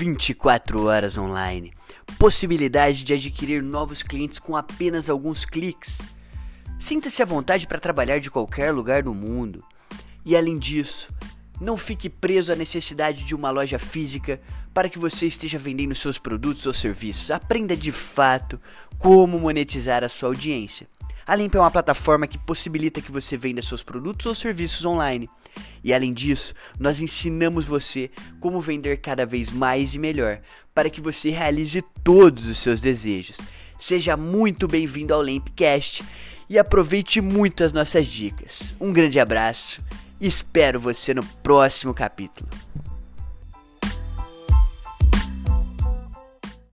24 horas online, possibilidade de adquirir novos clientes com apenas alguns cliques. Sinta-se à vontade para trabalhar de qualquer lugar do mundo. E além disso, não fique preso à necessidade de uma loja física para que você esteja vendendo seus produtos ou serviços. Aprenda de fato como monetizar a sua audiência. A Limp é uma plataforma que possibilita que você venda seus produtos ou serviços online. E além disso, nós ensinamos você como vender cada vez mais e melhor para que você realize todos os seus desejos. Seja muito bem-vindo ao Lampcast e aproveite muito as nossas dicas. Um grande abraço Espero você no próximo capítulo.